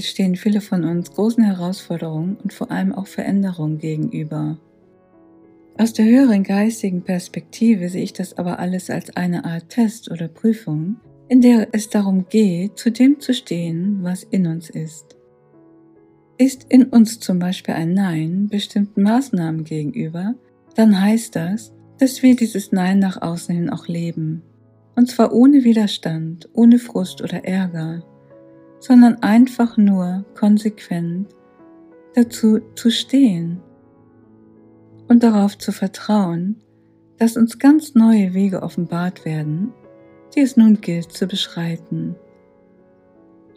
stehen viele von uns großen Herausforderungen und vor allem auch Veränderungen gegenüber. Aus der höheren geistigen Perspektive sehe ich das aber alles als eine Art Test oder Prüfung, in der es darum geht, zu dem zu stehen, was in uns ist. Ist in uns zum Beispiel ein Nein bestimmten Maßnahmen gegenüber, dann heißt das, dass wir dieses Nein nach außen hin auch leben. Und zwar ohne Widerstand, ohne Frust oder Ärger, sondern einfach nur konsequent dazu zu stehen und darauf zu vertrauen, dass uns ganz neue Wege offenbart werden, die es nun gilt zu beschreiten.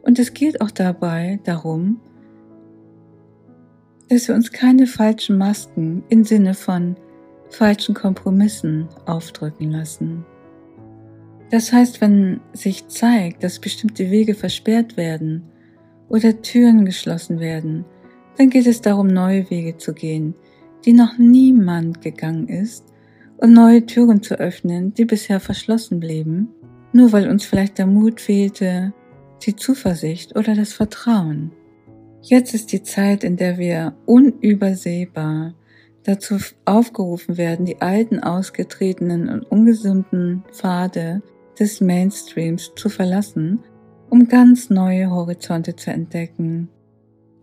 Und es geht auch dabei darum, dass wir uns keine falschen Masken im Sinne von falschen Kompromissen aufdrücken lassen. Das heißt, wenn sich zeigt, dass bestimmte Wege versperrt werden oder Türen geschlossen werden, dann geht es darum, neue Wege zu gehen, die noch niemand gegangen ist, und neue Türen zu öffnen, die bisher verschlossen blieben, nur weil uns vielleicht der Mut fehlte, die Zuversicht oder das Vertrauen. Jetzt ist die Zeit, in der wir unübersehbar dazu aufgerufen werden, die alten, ausgetretenen und ungesunden Pfade des Mainstreams zu verlassen, um ganz neue Horizonte zu entdecken.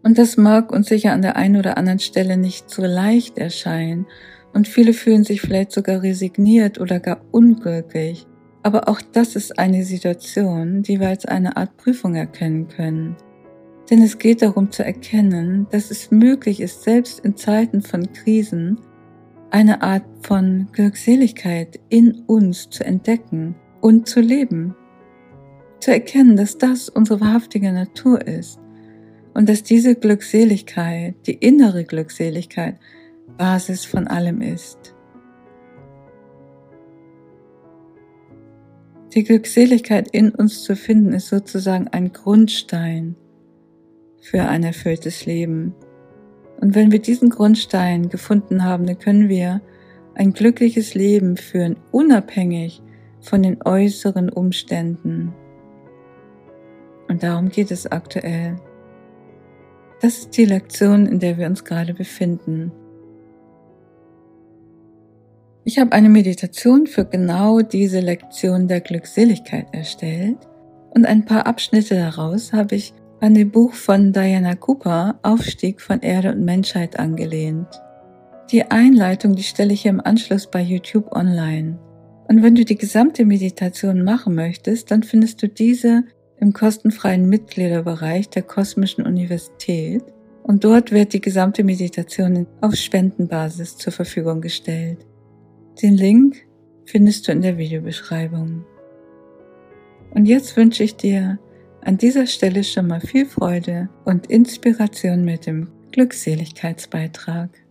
Und das mag uns sicher an der einen oder anderen Stelle nicht so leicht erscheinen, und viele fühlen sich vielleicht sogar resigniert oder gar unglücklich. Aber auch das ist eine Situation, die wir als eine Art Prüfung erkennen können. Denn es geht darum zu erkennen, dass es möglich ist, selbst in Zeiten von Krisen eine Art von Glückseligkeit in uns zu entdecken und zu leben. Zu erkennen, dass das unsere wahrhaftige Natur ist und dass diese Glückseligkeit, die innere Glückseligkeit, Basis von allem ist. Die Glückseligkeit in uns zu finden ist sozusagen ein Grundstein für ein erfülltes Leben. Und wenn wir diesen Grundstein gefunden haben, dann können wir ein glückliches Leben führen, unabhängig von den äußeren Umständen. Und darum geht es aktuell. Das ist die Lektion, in der wir uns gerade befinden. Ich habe eine Meditation für genau diese Lektion der Glückseligkeit erstellt und ein paar Abschnitte daraus habe ich an dem Buch von Diana Cooper Aufstieg von Erde und Menschheit angelehnt. Die Einleitung, die stelle ich im Anschluss bei YouTube online. Und wenn du die gesamte Meditation machen möchtest, dann findest du diese im kostenfreien Mitgliederbereich der Kosmischen Universität und dort wird die gesamte Meditation auf Spendenbasis zur Verfügung gestellt. Den Link findest du in der Videobeschreibung. Und jetzt wünsche ich dir an dieser Stelle schon mal viel Freude und Inspiration mit dem Glückseligkeitsbeitrag.